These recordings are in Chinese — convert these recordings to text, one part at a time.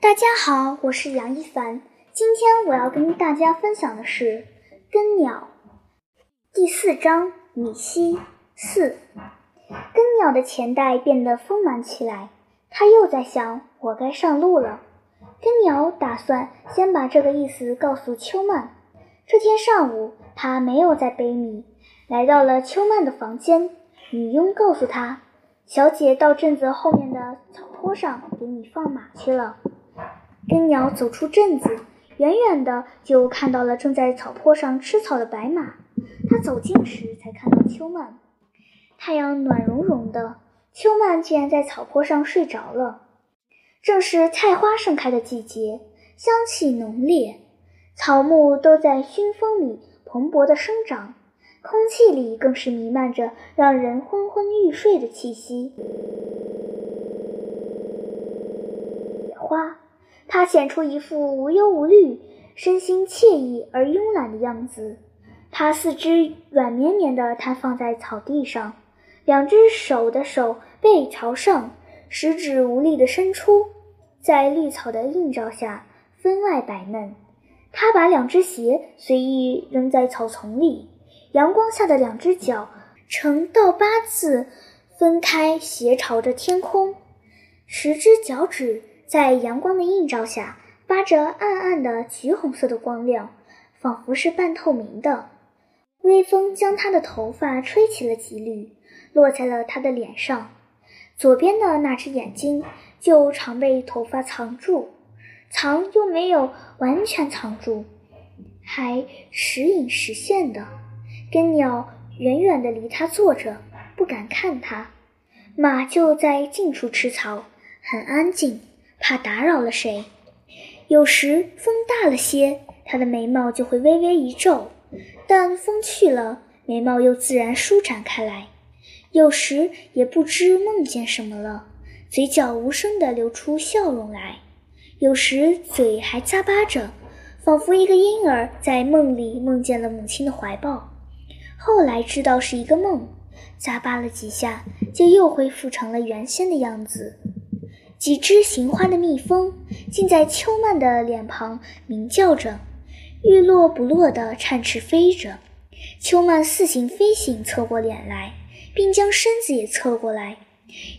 大家好，我是杨一凡。今天我要跟大家分享的是《根鸟》第四章“米西四”。根鸟的钱袋变得丰满起来，他又在想：“我该上路了。”根鸟打算先把这个意思告诉秋曼。这天上午，他没有再背米，来到了秋曼的房间。女佣告诉他：“小姐到镇子后面的草坡上给你放马去了。”根鸟走出镇子，远远的就看到了正在草坡上吃草的白马。他走近时，才看到秋曼。太阳暖融融的，秋曼竟然在草坡上睡着了。正是菜花盛开的季节，香气浓烈，草木都在熏风里蓬勃的生长。空气里更是弥漫着让人昏昏欲睡的气息。野花，它显出一副无忧无虑、身心惬意而慵懒的样子。它四肢软绵绵地摊放在草地上，两只手的手背朝上，食指无力地伸出，在绿草的映照下分外白嫩。它把两只鞋随意扔在草丛里。阳光下的两只脚呈倒八字分开，斜朝着天空。十只脚趾在阳光的映照下发着暗暗的橘红色的光亮，仿佛是半透明的。微风将他的头发吹起了几缕，落在了他的脸上。左边的那只眼睛就常被头发藏住，藏又没有完全藏住，还时隐时现的。跟鸟远远地离他坐着，不敢看他。马就在近处吃草，很安静，怕打扰了谁。有时风大了些，它的眉毛就会微微一皱；但风去了，眉毛又自然舒展开来。有时也不知梦见什么了，嘴角无声地流出笑容来；有时嘴还咂巴着，仿佛一个婴儿在梦里梦见了母亲的怀抱。后来知道是一个梦，咂巴了几下，就又恢复成了原先的样子。几只行花的蜜蜂竟在秋曼的脸旁鸣叫着，欲落不落地颤翅飞着。秋曼似醒非醒，侧过脸来，并将身子也侧过来，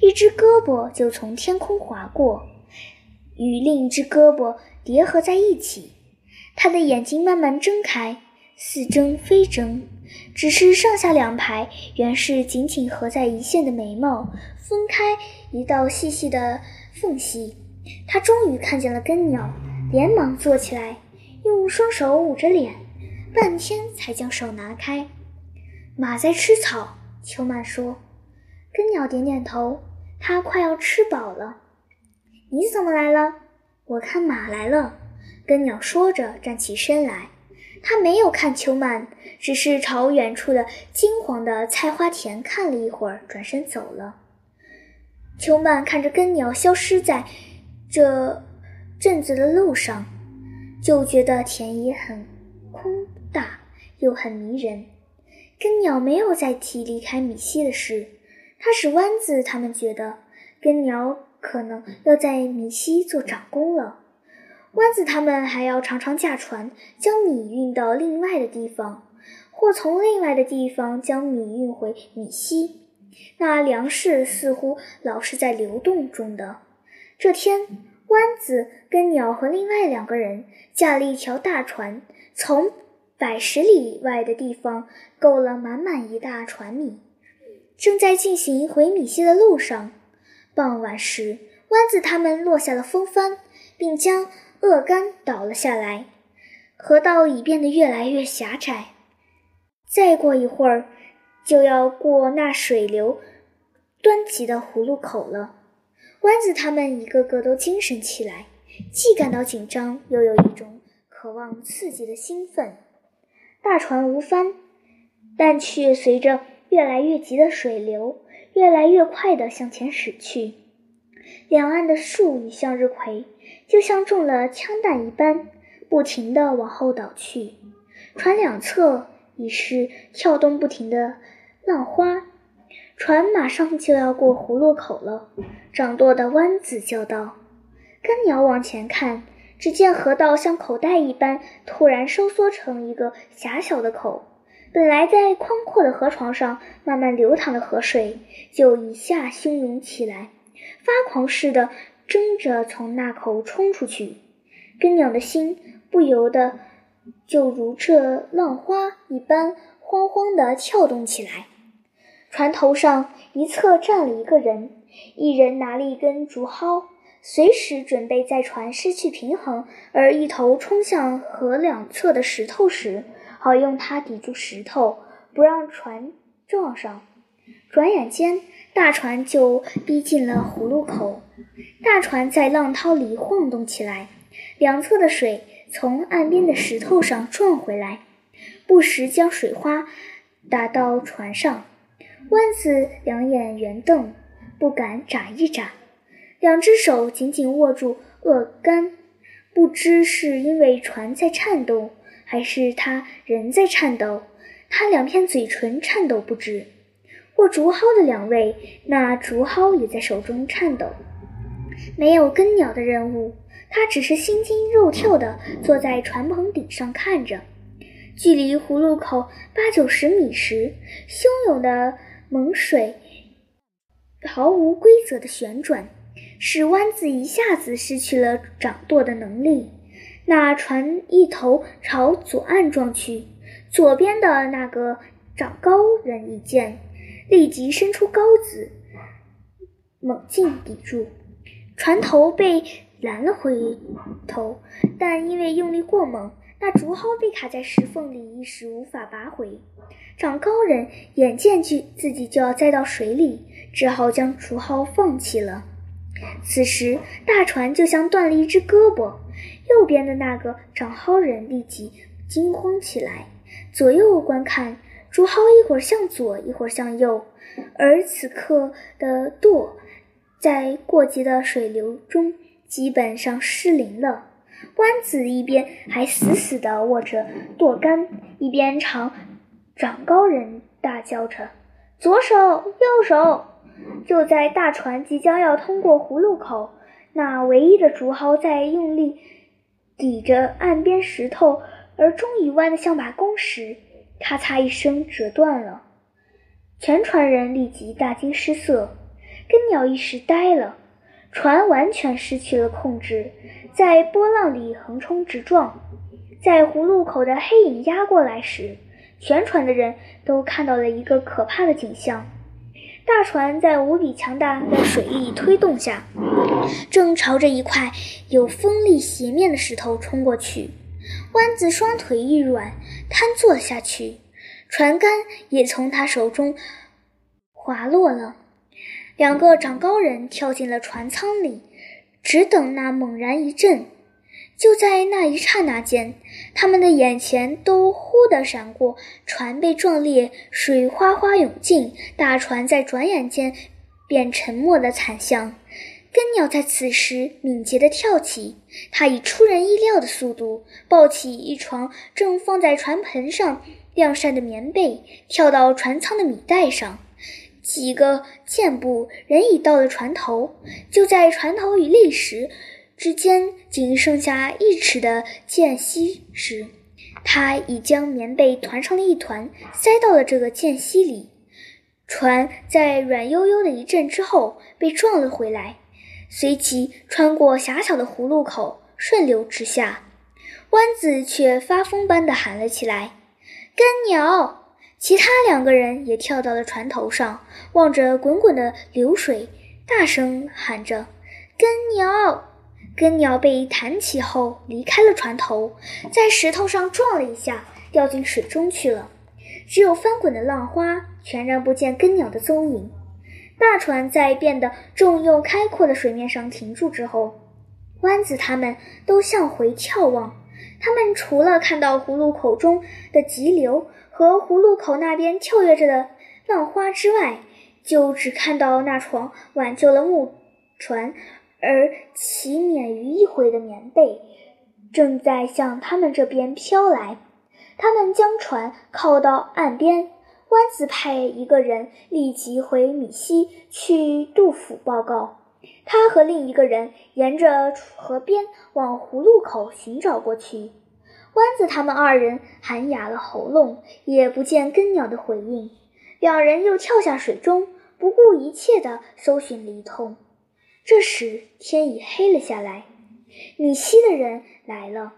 一只胳膊就从天空划过，与另一只胳膊叠合在一起。他的眼睛慢慢睁开。似睁非睁，只是上下两排原是紧紧合在一线的眉毛分开一道细细的缝隙。他终于看见了根鸟，连忙坐起来，用双手捂着脸，半天才将手拿开。马在吃草，秋曼说。根鸟点点头，它快要吃饱了。你怎么来了？我看马来了。根鸟说着，站起身来。他没有看秋曼，只是朝远处的金黄的菜花田看了一会儿，转身走了。秋曼看着根鸟消失在这镇子的路上，就觉得田野很空大，又很迷人。根鸟没有再提离开米西的事，它使弯子他们觉得根鸟可能要在米西做长工了。弯子他们还要常常驾船将米运到另外的地方，或从另外的地方将米运回米西。那粮食似乎老是在流动中的。这天，弯子跟鸟和另外两个人驾了一条大船，从百十里外的地方购了满满一大船米，正在进行回米西的路上。傍晚时，弯子他们落下了风帆，并将。鳄竿倒了下来，河道已变得越来越狭窄。再过一会儿，就要过那水流湍急的葫芦口了。弯子他们一个个都精神起来，既感到紧张，又有一种渴望刺激的兴奋。大船无帆，但却随着越来越急的水流，越来越快地向前驶去。两岸的树与向日葵。就像中了枪弹一般，不停地往后倒去。船两侧已是跳动不停的浪花。船马上就要过葫芦口了。掌舵的弯子叫道：“根鸟往前看，只见河道像口袋一般，突然收缩成一个狭小的口。本来在宽阔的河床上慢慢流淌的河水，就一下汹涌起来，发狂似的争着从那口冲出去。根鸟的心不由得就如这浪花一般，慌慌地跳动起来。船头上一侧站了一个人，一人拿了一根竹蒿。随时准备在船失去平衡而一头冲向河两侧的石头时，好用它抵住石头，不让船撞上。转眼间，大船就逼近了葫芦口。大船在浪涛里晃动起来，两侧的水从岸边的石头上撞回来，不时将水花打到船上。弯子两眼圆瞪，不敢眨一眨。两只手紧紧握住舵杆，不知是因为船在颤抖，还是他人在颤抖。他两片嘴唇颤抖不止。握竹蒿的两位，那竹蒿也在手中颤抖。没有根鸟的任务，他只是心惊肉跳地坐在船棚顶上看着。距离葫芦口八九十米时，汹涌的猛水毫无规则的旋转。使湾子一下子失去了掌舵的能力，那船一头朝左岸撞去。左边的那个长高人一见，立即伸出篙子，猛劲抵住，船头被拦了回头。但因为用力过猛，那竹蒿被卡在石缝里，一时无法拔回。长高人眼见就自己就要栽到水里，只好将竹蒿放弃了。此时，大船就像断了一只胳膊。右边的那个长蒿人立即惊慌起来，左右观看，竹蒿一会儿向左，一会儿向右，而此刻的舵在过急的水流中基本上失灵了。弯子一边还死死地握着舵杆，一边朝长高人大叫着：“左手，右手！”就在大船即将要通过葫芦口，那唯一的竹蒿在用力抵着岸边石头，而终于弯得像把弓时，咔嚓一声折断了。全船人立即大惊失色，跟鸟一时呆了，船完全失去了控制，在波浪里横冲直撞。在葫芦口的黑影压过来时，全船的人都看到了一个可怕的景象。大船在无比强大的水力推动下，正朝着一块有锋利斜面的石头冲过去。弯子双腿一软，瘫坐下去，船杆也从他手中滑落了。两个长高人跳进了船舱里，只等那猛然一震。就在那一刹那间，他们的眼前都忽地闪过船被撞裂、水哗哗涌进，大船在转眼间便沉没的惨象。根鸟在此时敏捷地跳起，它以出人意料的速度抱起一床正放在船盆上晾晒的棉被，跳到船舱的米袋上，几个箭步，人已到了船头。就在船头与立时，之间仅剩下一尺的间隙时，他已将棉被团成了一团，塞到了这个间隙里。船在软悠悠的一震之后被撞了回来，随即穿过狭小的葫芦口，顺流直下。弯子却发疯般地喊了起来：“根鸟！”其他两个人也跳到了船头上，望着滚滚的流水，大声喊着：“根鸟！”根鸟被弹起后，离开了船头，在石头上撞了一下，掉进水中去了。只有翻滚的浪花，全然不见根鸟的踪影。大船在变得重又开阔的水面上停住之后，湾子他们都向回眺望。他们除了看到葫芦口中的急流和葫芦口那边跳跃着的浪花之外，就只看到那床挽救了木船。而其免于一回的棉被正在向他们这边飘来。他们将船靠到岸边，湾子派一个人立即回米西去杜甫报告。他和另一个人沿着河边往葫芦口寻找过去。湾子他们二人喊哑了喉咙，也不见根鸟的回应。两人又跳下水中，不顾一切地搜寻了一通。这时天已黑了下来，米西的人来了，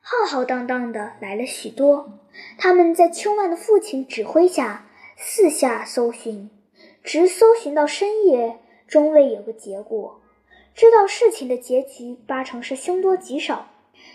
浩浩荡荡的来了许多。他们在秋曼的父亲指挥下四下搜寻，直搜寻到深夜。终未有个结果，知道事情的结局八成是凶多吉少，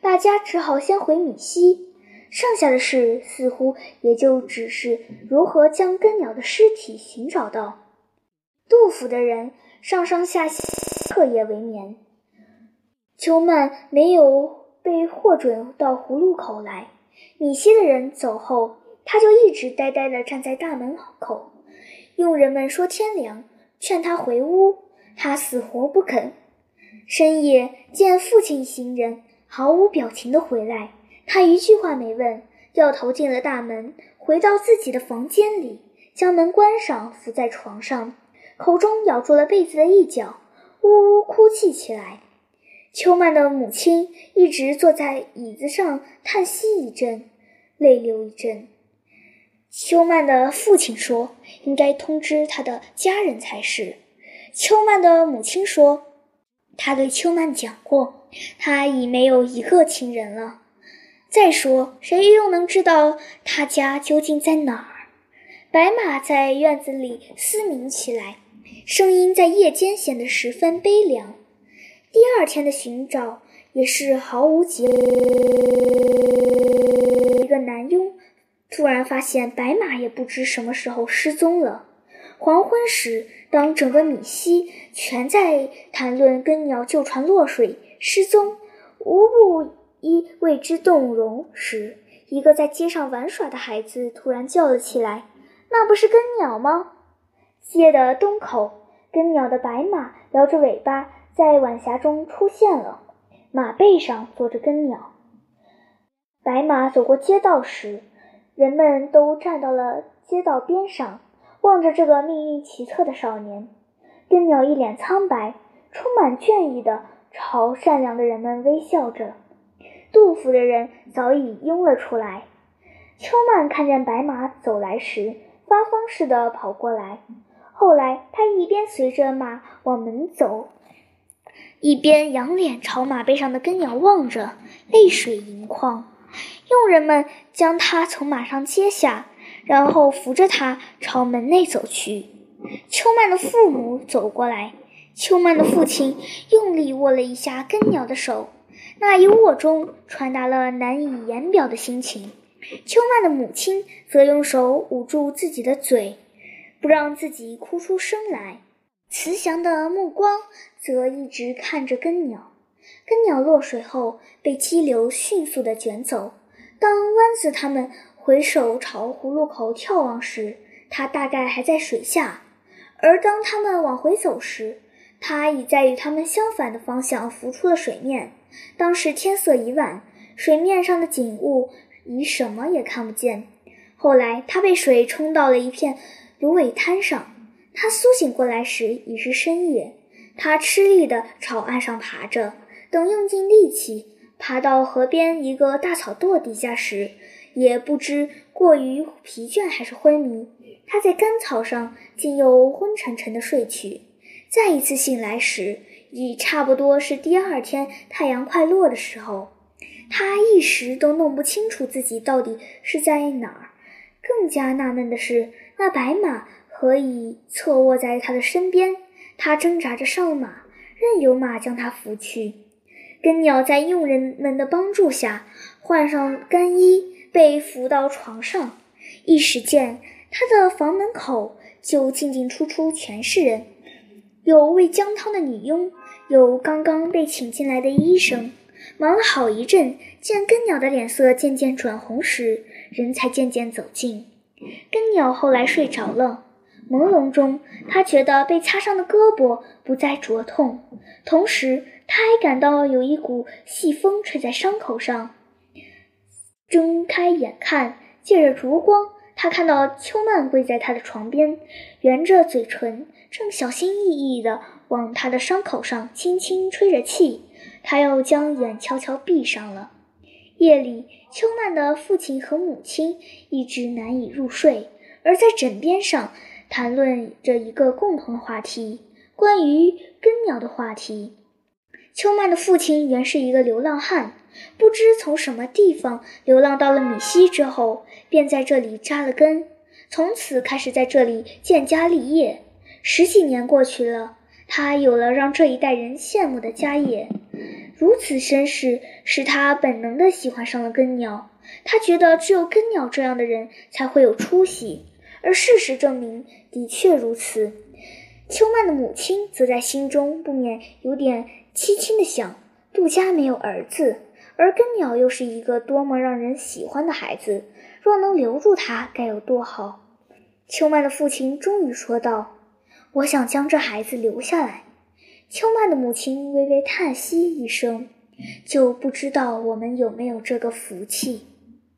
大家只好先回米西。剩下的事似乎也就只是如何将根鸟的尸体寻找到。杜甫的人上上下下彻夜为眠。秋曼没有被获准到葫芦口来，米西的人走后，他就一直呆呆地站在大门口。佣人们说天凉。劝他回屋，他死活不肯。深夜见父亲行人毫无表情地回来，他一句话没问，掉头进了大门，回到自己的房间里，将门关上，伏在床上，口中咬住了被子的一角，呜呜哭泣起来。秋曼的母亲一直坐在椅子上叹息一阵，泪流一阵。秋曼的父亲说：“应该通知他的家人才是。”秋曼的母亲说：“他对秋曼讲过，他已没有一个亲人了。再说，谁又能知道他家究竟在哪儿？”白马在院子里嘶鸣起来，声音在夜间显得十分悲凉。第二天的寻找也是毫无结果。一个男佣。突然发现白马也不知什么时候失踪了。黄昏时，当整个米西全在谈论根鸟旧船落水、失踪，无不一为之动容时，一个在街上玩耍的孩子突然叫了起来：“那不是根鸟吗？”街的东口，根鸟的白马摇着尾巴在晚霞中出现了，马背上坐着根鸟。白马走过街道时。人们都站到了街道边上，望着这个命运奇特的少年。根鸟一脸苍白，充满倦意地朝善良的人们微笑着。杜甫的人早已拥了出来。秋曼看见白马走来时，发疯似的跑过来。后来，他一边随着马往门走，一边仰脸朝马背上的根鸟望着，泪水盈眶。佣人们将他从马上接下，然后扶着他朝门内走去。秋曼的父母走过来，秋曼的父亲用力握了一下根鸟的手，那一握中传达了难以言表的心情。秋曼的母亲则用手捂住自己的嘴，不让自己哭出声来，慈祥的目光则一直看着根鸟。根鸟落水后，被激流迅速地卷走。当湾子他们回首朝葫芦口眺望时，它大概还在水下；而当他们往回走时，它已在与他们相反的方向浮出了水面。当时天色已晚，水面上的景物已什么也看不见。后来，它被水冲到了一片芦苇滩上。他苏醒过来时已是深夜，他吃力地朝岸上爬着，等用尽力气。爬到河边一个大草垛底下时，也不知过于疲倦还是昏迷，他在干草上竟又昏沉沉的睡去。再一次醒来时，已差不多是第二天太阳快落的时候。他一时都弄不清楚自己到底是在哪儿。更加纳闷的是，那白马何以侧卧在他的身边？他挣扎着上马，任由马将他扶去。根鸟在佣人们的帮助下换上干衣，被扶到床上。一时间，他的房门口就进进出出全是人，有喂姜汤的女佣，有刚刚被请进来的医生。忙了好一阵，见根鸟的脸色渐渐转红时，人才渐渐走近。根鸟后来睡着了，朦胧中，他觉得被擦伤的胳膊不再灼痛，同时。他还感到有一股细风吹在伤口上，睁开眼看，借着烛光，他看到秋曼跪在他的床边，圆着嘴唇，正小心翼翼地往他的伤口上轻轻吹着气，他又将眼悄悄闭上了。夜里，秋曼的父亲和母亲一直难以入睡，而在枕边上谈论着一个共同的话题——关于根鸟的话题。秋曼的父亲原是一个流浪汉，不知从什么地方流浪到了米西之后，便在这里扎了根，从此开始在这里建家立业。十几年过去了，他有了让这一代人羡慕的家业。如此身世，使他本能地喜欢上了根鸟。他觉得只有根鸟这样的人才会有出息，而事实证明的确如此。秋曼的母亲则在心中不免有点凄清地想：杜家没有儿子，而根鸟又是一个多么让人喜欢的孩子，若能留住他，该有多好！秋曼的父亲终于说道：“我想将这孩子留下来。”秋曼的母亲微微叹息一声，就不知道我们有没有这个福气。